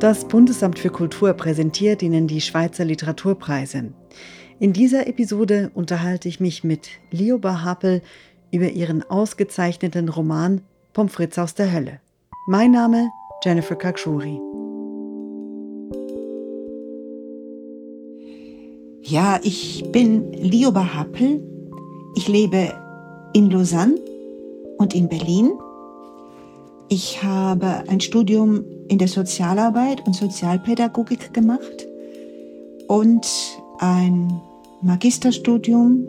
Das Bundesamt für Kultur präsentiert Ihnen die Schweizer Literaturpreise. In dieser Episode unterhalte ich mich mit Lioba Happel über ihren ausgezeichneten Roman Pommes frites aus der Hölle. Mein Name Jennifer Kakshuri. Ja, ich bin Lioba Happel. Ich lebe in Lausanne und in Berlin. Ich habe ein Studium in der Sozialarbeit und Sozialpädagogik gemacht und ein Magisterstudium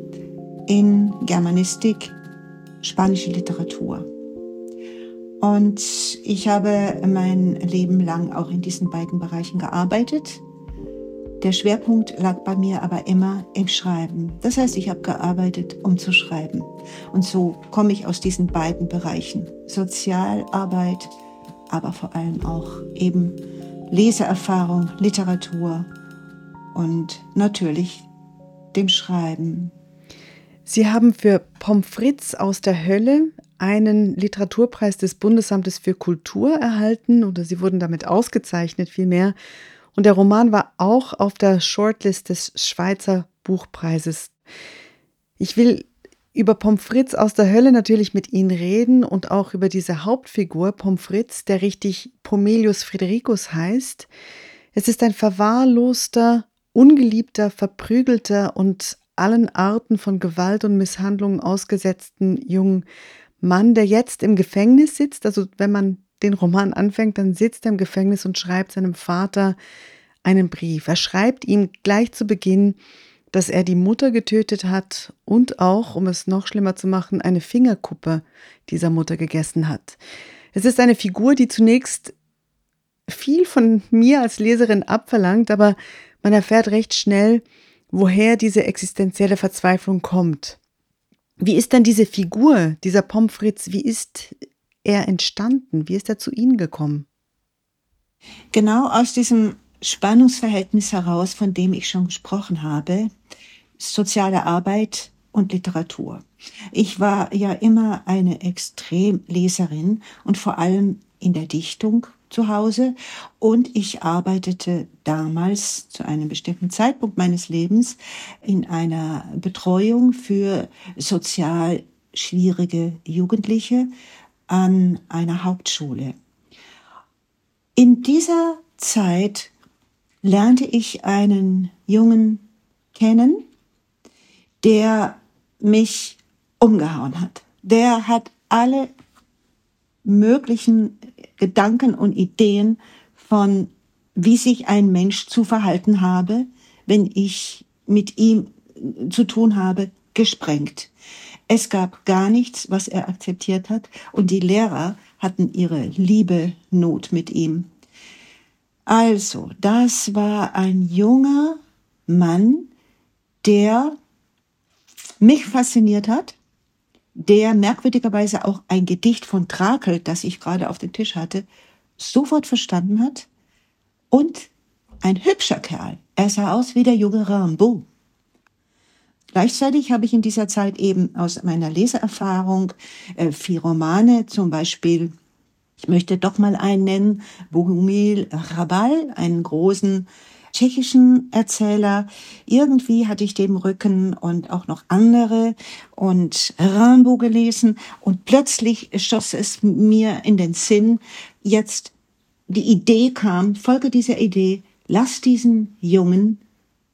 in Germanistik, spanische Literatur. Und ich habe mein Leben lang auch in diesen beiden Bereichen gearbeitet. Der Schwerpunkt lag bei mir aber immer im Schreiben. Das heißt, ich habe gearbeitet, um zu schreiben. Und so komme ich aus diesen beiden Bereichen. Sozialarbeit, aber vor allem auch eben Leseerfahrung, Literatur und natürlich dem Schreiben. Sie haben für Pommes frites aus der Hölle einen Literaturpreis des Bundesamtes für Kultur erhalten oder Sie wurden damit ausgezeichnet vielmehr. Und der Roman war auch auf der Shortlist des Schweizer Buchpreises. Ich will über Pommes frites aus der Hölle natürlich mit Ihnen reden und auch über diese Hauptfigur Pommes frites, der richtig Pomelius Fridericus heißt. Es ist ein verwahrloster, ungeliebter, verprügelter und allen Arten von Gewalt und Misshandlungen ausgesetzten jungen Mann, der jetzt im Gefängnis sitzt. Also wenn man den Roman anfängt, dann sitzt er im Gefängnis und schreibt seinem Vater einen Brief. Er schreibt ihm gleich zu Beginn, dass er die Mutter getötet hat und auch, um es noch schlimmer zu machen, eine Fingerkuppe dieser Mutter gegessen hat. Es ist eine Figur, die zunächst viel von mir als Leserin abverlangt, aber man erfährt recht schnell, woher diese existenzielle Verzweiflung kommt. Wie ist denn diese Figur, dieser Pommes frites, wie ist er entstanden? Wie ist er zu Ihnen gekommen? Genau aus diesem Spannungsverhältnis heraus, von dem ich schon gesprochen habe, soziale Arbeit und Literatur. Ich war ja immer eine Extremleserin und vor allem in der Dichtung zu Hause und ich arbeitete damals zu einem bestimmten Zeitpunkt meines Lebens in einer Betreuung für sozial schwierige Jugendliche an einer Hauptschule. In dieser Zeit lernte ich einen Jungen kennen, der mich umgehauen hat. Der hat alle möglichen Gedanken und Ideen von, wie sich ein Mensch zu verhalten habe, wenn ich mit ihm zu tun habe, gesprengt. Es gab gar nichts, was er akzeptiert hat, und die Lehrer hatten ihre liebe Not mit ihm. Also, das war ein junger Mann, der mich fasziniert hat, der merkwürdigerweise auch ein Gedicht von Trakel, das ich gerade auf dem Tisch hatte, sofort verstanden hat. Und ein hübscher Kerl. Er sah aus wie der junge Rimbaud. Gleichzeitig habe ich in dieser Zeit eben aus meiner Leseerfahrung äh, vier Romane, zum Beispiel ich möchte doch mal einen nennen, Bohumil Rabal, einen großen tschechischen Erzähler. Irgendwie hatte ich dem Rücken und auch noch andere und Rimbaud gelesen und plötzlich schoss es mir in den Sinn, jetzt die Idee kam, folge dieser Idee, lass diesen Jungen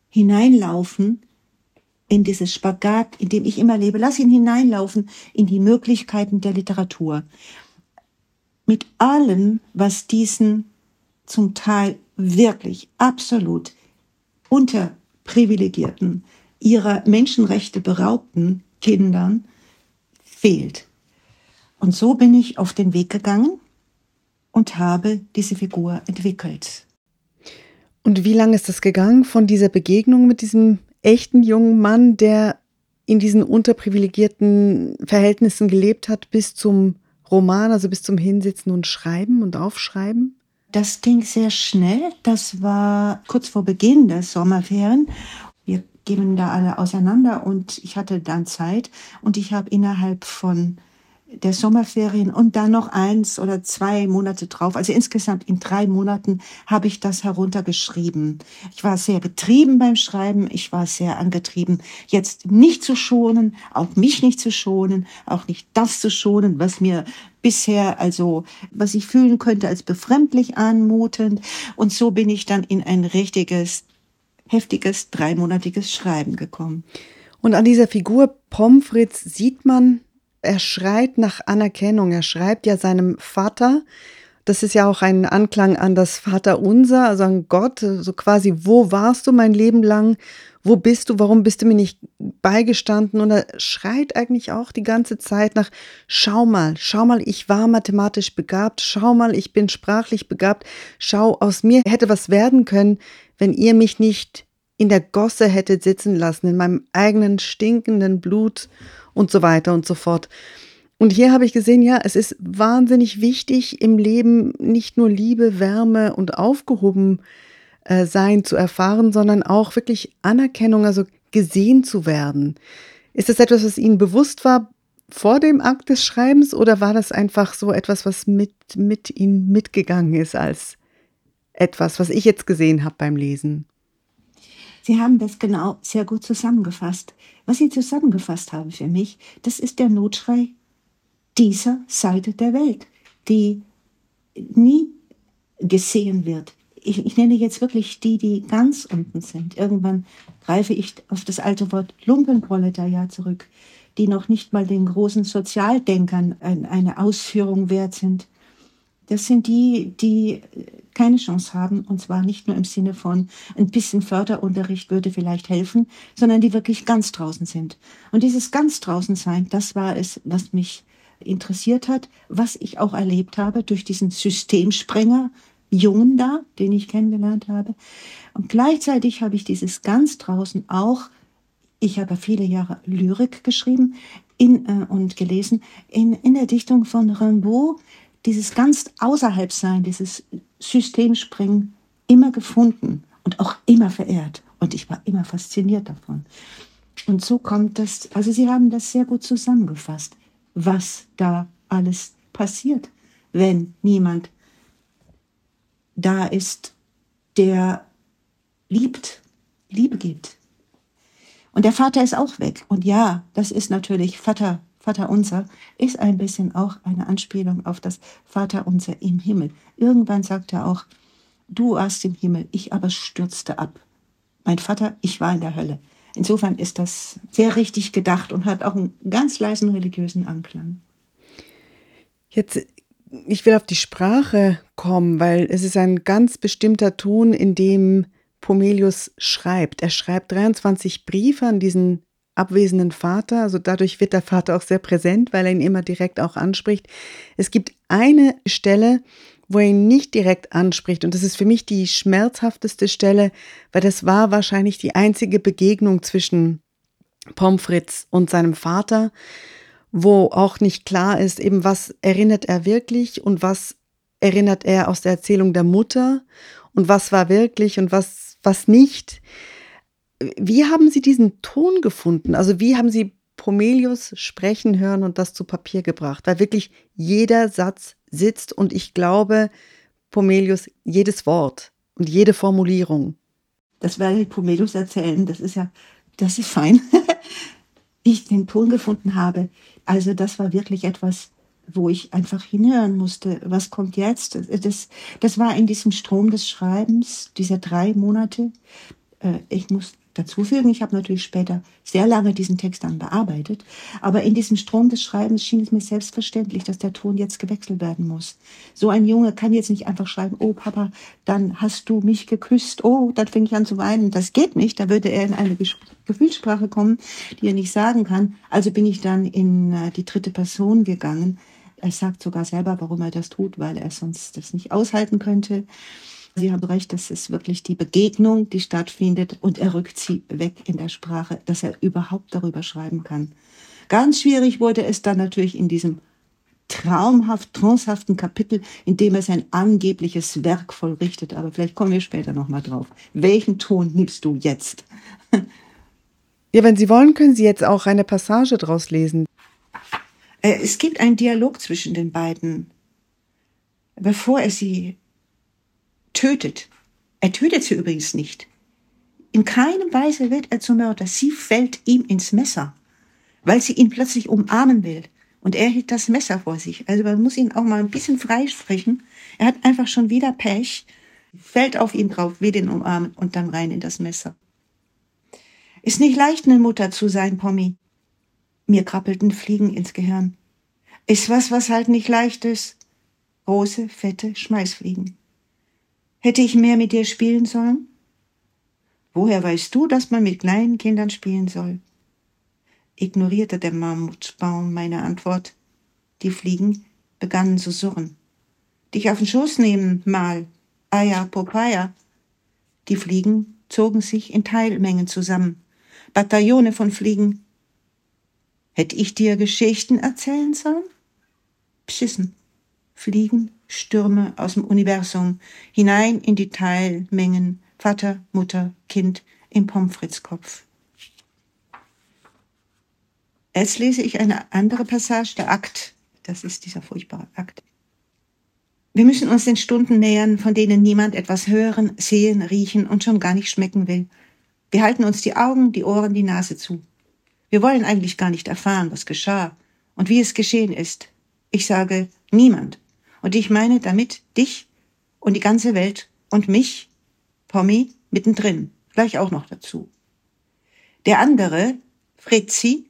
hineinlaufen in dieses Spagat, in dem ich immer lebe, lass ihn hineinlaufen in die Möglichkeiten der Literatur mit allem, was diesen zum Teil wirklich absolut unterprivilegierten, ihrer Menschenrechte beraubten Kindern fehlt. Und so bin ich auf den Weg gegangen und habe diese Figur entwickelt. Und wie lange ist das gegangen von dieser Begegnung mit diesem echten jungen Mann, der in diesen unterprivilegierten Verhältnissen gelebt hat, bis zum Roman, also bis zum Hinsitzen und Schreiben und Aufschreiben? Das ging sehr schnell. Das war kurz vor Beginn der Sommerferien. Wir gingen da alle auseinander und ich hatte dann Zeit und ich habe innerhalb von der Sommerferien und dann noch eins oder zwei Monate drauf. Also insgesamt in drei Monaten habe ich das heruntergeschrieben. Ich war sehr getrieben beim Schreiben. Ich war sehr angetrieben, jetzt nicht zu schonen, auch mich nicht zu schonen, auch nicht das zu schonen, was mir bisher, also was ich fühlen könnte als befremdlich anmutend. Und so bin ich dann in ein richtiges, heftiges, dreimonatiges Schreiben gekommen. Und an dieser Figur Pomfritz sieht man, er schreit nach Anerkennung. Er schreibt ja seinem Vater, das ist ja auch ein Anklang an das Vaterunser, also an Gott, so quasi, wo warst du mein Leben lang? Wo bist du? Warum bist du mir nicht beigestanden? Und er schreit eigentlich auch die ganze Zeit nach, schau mal, schau mal, ich war mathematisch begabt, schau mal, ich bin sprachlich begabt, schau, aus mir hätte was werden können, wenn ihr mich nicht in der Gosse hättet sitzen lassen, in meinem eigenen stinkenden Blut und so weiter und so fort. Und hier habe ich gesehen, ja, es ist wahnsinnig wichtig, im Leben nicht nur Liebe, Wärme und aufgehoben äh, sein zu erfahren, sondern auch wirklich Anerkennung, also gesehen zu werden. Ist das etwas, was Ihnen bewusst war vor dem Akt des Schreibens oder war das einfach so etwas, was mit, mit Ihnen mitgegangen ist als etwas, was ich jetzt gesehen habe beim Lesen? Sie haben das genau sehr gut zusammengefasst. Was Sie zusammengefasst haben für mich, das ist der Notschrei dieser Seite der Welt, die nie gesehen wird. Ich, ich, nenne jetzt wirklich die, die ganz unten sind. Irgendwann greife ich auf das alte Wort Lumpenproletariat zurück, die noch nicht mal den großen Sozialdenkern eine Ausführung wert sind. Das sind die, die keine Chance haben, und zwar nicht nur im Sinne von ein bisschen Förderunterricht würde vielleicht helfen, sondern die wirklich ganz draußen sind. Und dieses ganz draußen sein, das war es, was mich interessiert hat, was ich auch erlebt habe durch diesen Systemsprenger, Jungen da, den ich kennengelernt habe. Und gleichzeitig habe ich dieses ganz draußen auch, ich habe viele Jahre Lyrik geschrieben in, äh, und gelesen, in, in der Dichtung von Rimbaud, dieses ganz außerhalb sein, dieses Systemspringen immer gefunden und auch immer verehrt. Und ich war immer fasziniert davon. Und so kommt das, also Sie haben das sehr gut zusammengefasst, was da alles passiert, wenn niemand da ist, der liebt, Liebe gibt. Und der Vater ist auch weg. Und ja, das ist natürlich Vater Vater unser ist ein bisschen auch eine Anspielung auf das Vater unser im Himmel. Irgendwann sagt er auch, du warst im Himmel, ich aber stürzte ab. Mein Vater, ich war in der Hölle. Insofern ist das sehr richtig gedacht und hat auch einen ganz leisen religiösen Anklang. Jetzt, ich will auf die Sprache kommen, weil es ist ein ganz bestimmter Ton, in dem Pomelius schreibt. Er schreibt 23 Briefe an diesen abwesenden Vater. Also dadurch wird der Vater auch sehr präsent, weil er ihn immer direkt auch anspricht. Es gibt eine Stelle, wo er ihn nicht direkt anspricht. Und das ist für mich die schmerzhafteste Stelle, weil das war wahrscheinlich die einzige Begegnung zwischen Pomfritz und seinem Vater, wo auch nicht klar ist, eben was erinnert er wirklich und was erinnert er aus der Erzählung der Mutter und was war wirklich und was, was nicht. Wie haben Sie diesen Ton gefunden? Also wie haben Sie Pomelius sprechen hören und das zu Papier gebracht? Weil wirklich jeder Satz sitzt und ich glaube, Pomelius, jedes Wort und jede Formulierung. Das werde ich Pomelius erzählen. Das ist ja, das ist fein. Ich den Ton gefunden habe. Also das war wirklich etwas, wo ich einfach hinhören musste. Was kommt jetzt? Das, das war in diesem Strom des Schreibens, dieser drei Monate. Äh, ich muss dazufügen. Ich habe natürlich später sehr lange diesen Text dann bearbeitet, aber in diesem Strom des Schreibens schien es mir selbstverständlich, dass der Ton jetzt gewechselt werden muss. So ein Junge kann jetzt nicht einfach schreiben, oh Papa, dann hast du mich geküsst, oh, dann fing ich an zu weinen. Das geht nicht, da würde er in eine Gefühlssprache kommen, die er nicht sagen kann. Also bin ich dann in äh, die dritte Person gegangen. Er sagt sogar selber, warum er das tut, weil er sonst das nicht aushalten könnte. Sie haben recht, das ist wirklich die Begegnung, die stattfindet und er rückt sie weg in der Sprache, dass er überhaupt darüber schreiben kann. Ganz schwierig wurde es dann natürlich in diesem traumhaft, trancehaften Kapitel, in dem er sein angebliches Werk vollrichtet. Aber vielleicht kommen wir später nochmal drauf. Welchen Ton nimmst du jetzt? ja, wenn Sie wollen, können Sie jetzt auch eine Passage draus lesen. Äh, es gibt einen Dialog zwischen den beiden, bevor er sie tötet. Er tötet sie übrigens nicht. In keinem Weise wird er zum Mörder. Sie fällt ihm ins Messer, weil sie ihn plötzlich umarmen will. Und er hält das Messer vor sich. Also man muss ihn auch mal ein bisschen freisprechen. Er hat einfach schon wieder Pech, fällt auf ihn drauf, will den umarmen und dann rein in das Messer. Ist nicht leicht, eine Mutter zu sein, Pommy. Mir krabbelten Fliegen ins Gehirn. Ist was, was halt nicht leicht ist. Große, fette Schmeißfliegen. Hätte ich mehr mit dir spielen sollen? Woher weißt du, dass man mit kleinen Kindern spielen soll? Ignorierte der Mammutbaum meine Antwort. Die Fliegen begannen zu surren. Dich auf den Schoß nehmen, mal. Aya Popaya. Die Fliegen zogen sich in Teilmengen zusammen. Bataillone von Fliegen. Hätte ich dir Geschichten erzählen sollen? Pschissen. Fliegen, Stürme aus dem Universum, hinein in die Teilmengen, Vater, Mutter, Kind im Pomfritskopf. Jetzt lese ich eine andere Passage, der Akt. Das ist dieser furchtbare Akt. Wir müssen uns den Stunden nähern, von denen niemand etwas hören, sehen, riechen und schon gar nicht schmecken will. Wir halten uns die Augen, die Ohren, die Nase zu. Wir wollen eigentlich gar nicht erfahren, was geschah und wie es geschehen ist. Ich sage niemand. Und ich meine damit dich und die ganze Welt und mich, Pommy, mittendrin, gleich auch noch dazu. Der andere, Fritzi,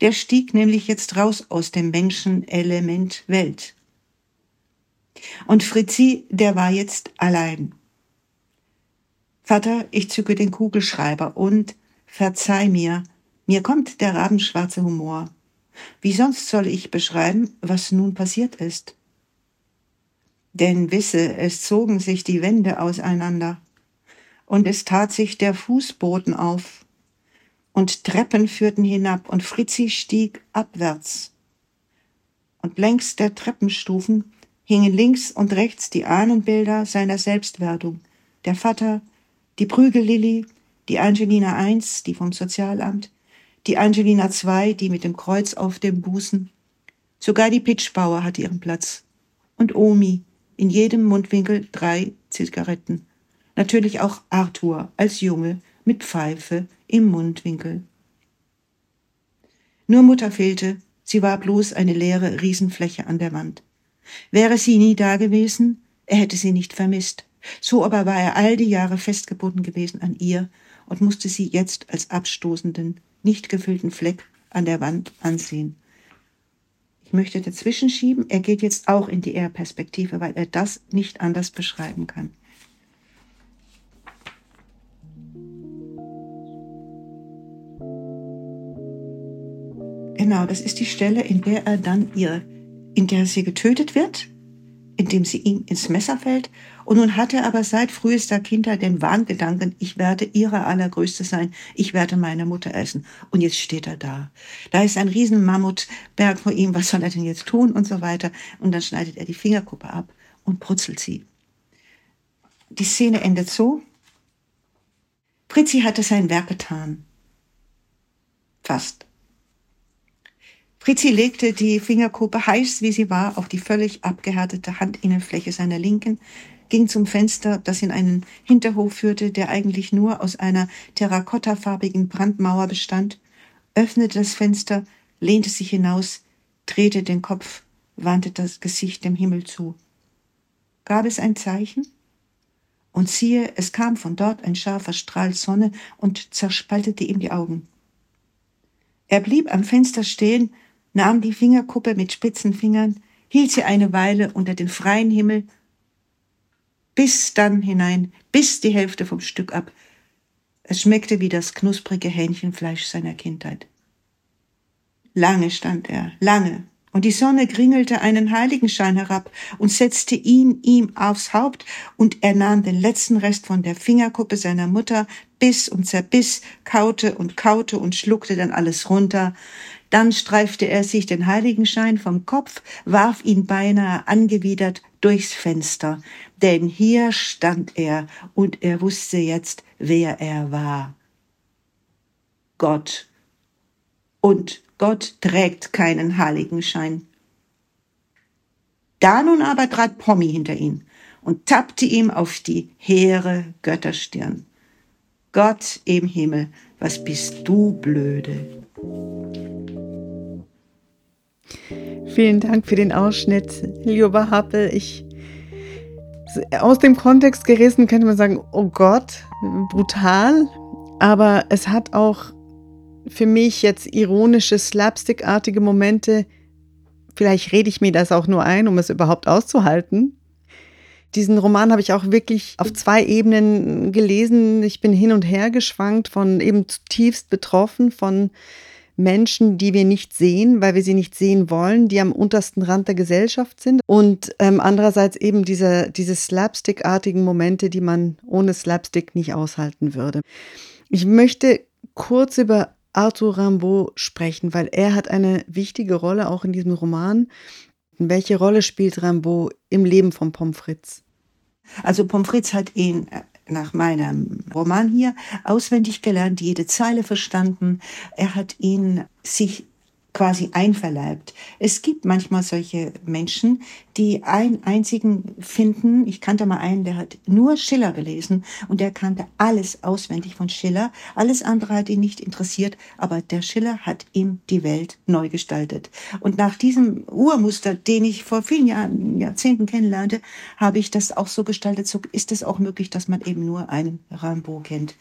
der stieg nämlich jetzt raus aus dem Menschenelement Welt. Und Fritzi, der war jetzt allein. Vater, ich zücke den Kugelschreiber und verzeih mir, mir kommt der rabenschwarze Humor. Wie sonst soll ich beschreiben, was nun passiert ist? Denn wisse, es zogen sich die Wände auseinander, und es tat sich der Fußboden auf, und Treppen führten hinab, und Fritzi stieg abwärts. Und längs der Treppenstufen hingen links und rechts die Ahnenbilder seiner Selbstwerdung, der Vater, die Prügellilly, die Angelina I, die vom Sozialamt, die Angelina II, die mit dem Kreuz auf dem Busen. Sogar die Pitschbauer hat ihren Platz. Und Omi, in jedem Mundwinkel drei Zigaretten. Natürlich auch Arthur als Junge mit Pfeife im Mundwinkel. Nur Mutter fehlte, sie war bloß eine leere Riesenfläche an der Wand. Wäre sie nie da gewesen, er hätte sie nicht vermisst. So aber war er all die Jahre festgebunden gewesen an ihr und musste sie jetzt als abstoßenden, nicht gefüllten Fleck an der Wand ansehen. Ich möchte dazwischen schieben, er geht jetzt auch in die Er-Perspektive, weil er das nicht anders beschreiben kann. Genau, das ist die Stelle, in der er dann ihr, in der sie getötet wird indem sie ihm ins Messer fällt. Und nun hat er aber seit frühester Kindheit den Wahngedanken, ich werde ihre allergrößte sein, ich werde meine Mutter essen. Und jetzt steht er da. Da ist ein riesen Mammutberg vor ihm, was soll er denn jetzt tun und so weiter. Und dann schneidet er die Fingerkuppe ab und brutzelt sie. Die Szene endet so. Fritzi hatte sein Werk getan. Fast. Fritzi legte die Fingerkuppe heiß wie sie war auf die völlig abgehärtete Handinnenfläche seiner Linken, ging zum Fenster, das in einen Hinterhof führte, der eigentlich nur aus einer terrakottafarbigen Brandmauer bestand, öffnete das Fenster, lehnte sich hinaus, drehte den Kopf, wandte das Gesicht dem Himmel zu. Gab es ein Zeichen? Und siehe, es kam von dort ein scharfer Strahl Sonne und zerspaltete ihm die Augen. Er blieb am Fenster stehen nahm die Fingerkuppe mit spitzen Fingern, hielt sie eine Weile unter den freien Himmel, bis dann hinein, bis die Hälfte vom Stück ab. Es schmeckte wie das knusprige Hähnchenfleisch seiner Kindheit. Lange stand er, lange, und die Sonne kringelte einen Heiligenschein herab und setzte ihn ihm aufs Haupt, und er nahm den letzten Rest von der Fingerkuppe seiner Mutter, biss und zerbiss, kaute und kaute und schluckte dann alles runter. Dann streifte er sich den Heiligenschein vom Kopf, warf ihn beinahe angewidert durchs Fenster, denn hier stand er und er wusste jetzt, wer er war. Gott und Gott trägt keinen Heiligenschein. Da nun aber trat Pommi hinter ihn und tappte ihm auf die hehre Götterstirn. Gott im Himmel, was bist du blöde? Vielen Dank für den Ausschnitt, lieber Happel. Ich aus dem Kontext gerissen könnte man sagen, oh Gott, brutal, aber es hat auch für mich jetzt ironische, slapstickartige Momente. Vielleicht rede ich mir das auch nur ein, um es überhaupt auszuhalten. Diesen Roman habe ich auch wirklich auf zwei Ebenen gelesen. Ich bin hin und her geschwankt, von eben zutiefst betroffen, von Menschen, die wir nicht sehen, weil wir sie nicht sehen wollen, die am untersten Rand der Gesellschaft sind. Und ähm, andererseits eben diese, diese Slapstick-artigen Momente, die man ohne Slapstick nicht aushalten würde. Ich möchte kurz über Arthur Rimbaud sprechen, weil er hat eine wichtige Rolle auch in diesem Roman. Welche Rolle spielt Rimbaud im Leben von Pomfritz? Also Pomfritz hat ihn äh, nach meinem Roman hier auswendig gelernt, jede Zeile verstanden. Er hat ihn sich quasi einverleibt. Es gibt manchmal solche Menschen, die einen einzigen finden. Ich kannte mal einen, der hat nur Schiller gelesen und der kannte alles auswendig von Schiller. Alles andere hat ihn nicht interessiert, aber der Schiller hat ihm die Welt neu gestaltet. Und nach diesem Urmuster, den ich vor vielen Jahren, Jahrzehnten kennenlernte, habe ich das auch so gestaltet. So ist es auch möglich, dass man eben nur einen Rimbaud kennt.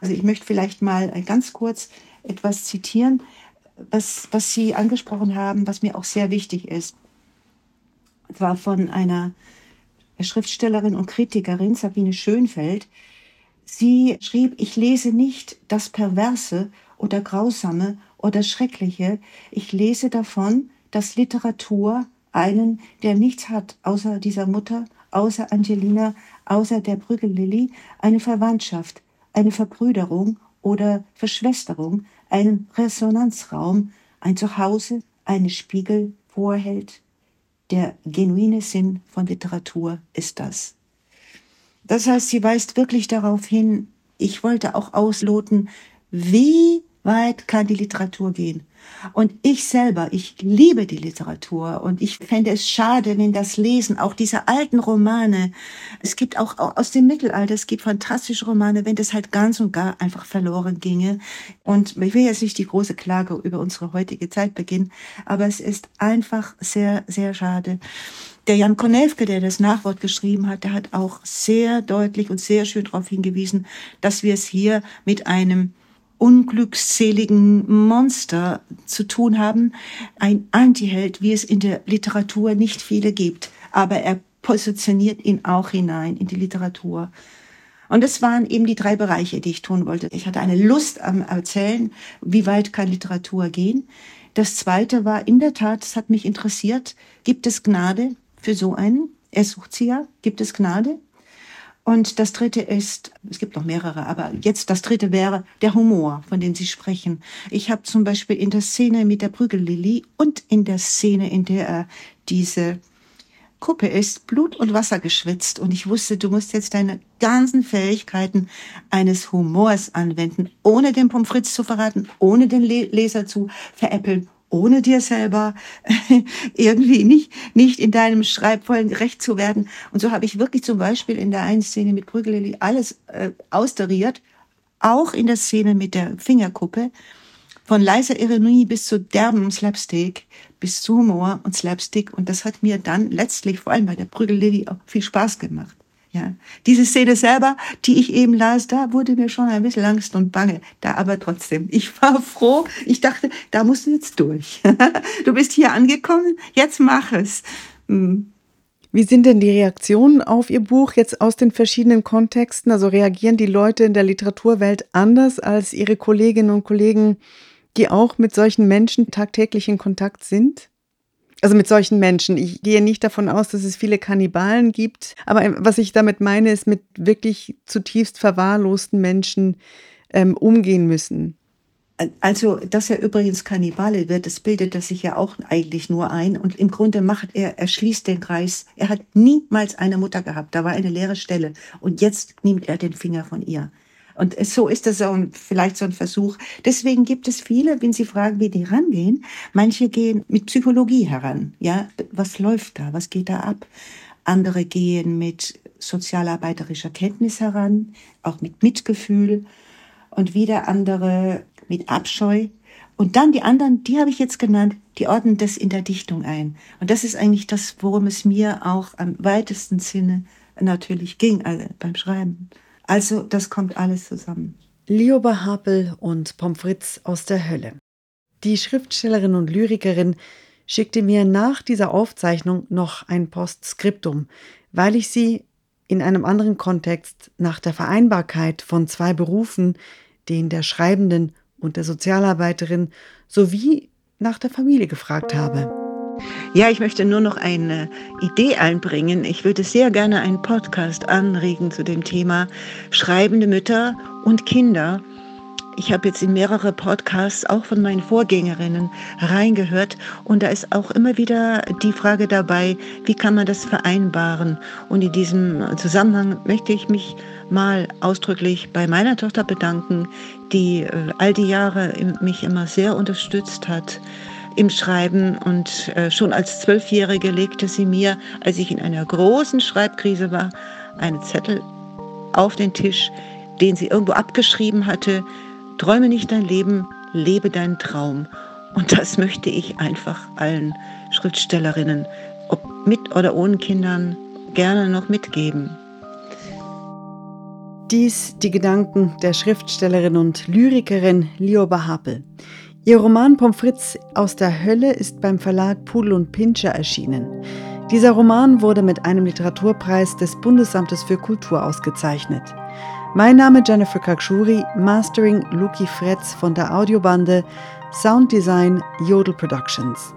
Also ich möchte vielleicht mal ganz kurz etwas zitieren was, was Sie angesprochen haben, was mir auch sehr wichtig ist. Zwar von einer Schriftstellerin und Kritikerin, Sabine Schönfeld. Sie schrieb, ich lese nicht das Perverse oder Grausame oder Schreckliche. Ich lese davon, dass Literatur einen, der nichts hat außer dieser Mutter, außer Angelina, außer der Brüggellilly, eine Verwandtschaft, eine Verbrüderung oder Verschwesterung, einen Resonanzraum, ein Zuhause, einen Spiegel vorhält. Der genuine Sinn von Literatur ist das. Das heißt, sie weist wirklich darauf hin, ich wollte auch ausloten, wie weit kann die Literatur gehen? Und ich selber, ich liebe die Literatur und ich fände es schade, wenn das Lesen, auch diese alten Romane, es gibt auch aus dem Mittelalter, es gibt fantastische Romane, wenn das halt ganz und gar einfach verloren ginge. Und ich will jetzt nicht die große Klage über unsere heutige Zeit beginnen, aber es ist einfach sehr, sehr schade. Der Jan Konelfke, der das Nachwort geschrieben hat, der hat auch sehr deutlich und sehr schön darauf hingewiesen, dass wir es hier mit einem unglückseligen Monster zu tun haben. Ein Antiheld, wie es in der Literatur nicht viele gibt. Aber er positioniert ihn auch hinein in die Literatur. Und das waren eben die drei Bereiche, die ich tun wollte. Ich hatte eine Lust am Erzählen, wie weit kann Literatur gehen. Das zweite war in der Tat, es hat mich interessiert, gibt es Gnade für so einen? Er sucht sie ja. Gibt es Gnade? Und das dritte ist, es gibt noch mehrere, aber jetzt das dritte wäre der Humor, von dem Sie sprechen. Ich habe zum Beispiel in der Szene mit der Prügellilly und in der Szene, in der er diese Kuppe ist, Blut und Wasser geschwitzt. Und ich wusste, du musst jetzt deine ganzen Fähigkeiten eines Humors anwenden, ohne den Pommes frites zu verraten, ohne den Leser zu veräppeln ohne dir selber irgendwie nicht, nicht in deinem Schreibvollen gerecht zu werden. Und so habe ich wirklich zum Beispiel in der einen Szene mit Brüggelili alles äh, austariert, auch in der Szene mit der Fingerkuppe, von leiser Ironie bis zu derben Slapstick, bis zu Humor und Slapstick. Und das hat mir dann letztlich, vor allem bei der Brüggelili, auch viel Spaß gemacht. Ja, diese Szene selber, die ich eben las, da wurde mir schon ein bisschen Angst und Bange. Da aber trotzdem, ich war froh. Ich dachte, da musst du jetzt durch. du bist hier angekommen, jetzt mach es. Hm. Wie sind denn die Reaktionen auf Ihr Buch jetzt aus den verschiedenen Kontexten? Also reagieren die Leute in der Literaturwelt anders als Ihre Kolleginnen und Kollegen, die auch mit solchen Menschen tagtäglich in Kontakt sind? Also mit solchen Menschen. Ich gehe nicht davon aus, dass es viele Kannibalen gibt. Aber ähm, was ich damit meine, ist mit wirklich zutiefst verwahrlosten Menschen ähm, umgehen müssen. Also, dass er übrigens Kannibale wird, das bildet er sich ja auch eigentlich nur ein. Und im Grunde macht er, er schließt den Kreis. Er hat niemals eine Mutter gehabt. Da war eine leere Stelle. Und jetzt nimmt er den Finger von ihr. Und so ist das so vielleicht so ein Versuch. Deswegen gibt es viele, wenn Sie fragen, wie die rangehen, manche gehen mit Psychologie heran. Ja, was läuft da? Was geht da ab? Andere gehen mit sozialarbeiterischer Kenntnis heran, auch mit Mitgefühl. Und wieder andere mit Abscheu. Und dann die anderen, die habe ich jetzt genannt, die ordnen das in der Dichtung ein. Und das ist eigentlich das, worum es mir auch am weitesten Sinne natürlich ging also beim Schreiben. Also das kommt alles zusammen. Lioba Hapel und Pomfritz aus der Hölle. Die Schriftstellerin und Lyrikerin schickte mir nach dieser Aufzeichnung noch ein Postskriptum, weil ich sie in einem anderen Kontext nach der Vereinbarkeit von zwei Berufen, den der Schreibenden und der Sozialarbeiterin, sowie nach der Familie gefragt habe. Ja, ich möchte nur noch eine Idee einbringen. Ich würde sehr gerne einen Podcast anregen zu dem Thema schreibende Mütter und Kinder. Ich habe jetzt in mehrere Podcasts auch von meinen Vorgängerinnen reingehört und da ist auch immer wieder die Frage dabei, wie kann man das vereinbaren? Und in diesem Zusammenhang möchte ich mich mal ausdrücklich bei meiner Tochter bedanken, die äh, all die Jahre mich immer sehr unterstützt hat im Schreiben und äh, schon als Zwölfjährige legte sie mir, als ich in einer großen Schreibkrise war, einen Zettel auf den Tisch, den sie irgendwo abgeschrieben hatte. Träume nicht dein Leben, lebe deinen Traum. Und das möchte ich einfach allen Schriftstellerinnen, ob mit oder ohne Kindern, gerne noch mitgeben. Dies die Gedanken der Schriftstellerin und Lyrikerin Lioba Hapel. Ihr Roman Pommes frites aus der Hölle ist beim Verlag Pudel und Pinscher erschienen. Dieser Roman wurde mit einem Literaturpreis des Bundesamtes für Kultur ausgezeichnet. Mein Name Jennifer Kakshuri, Mastering Luki Fretz von der Audiobande, Sounddesign Jodel Productions.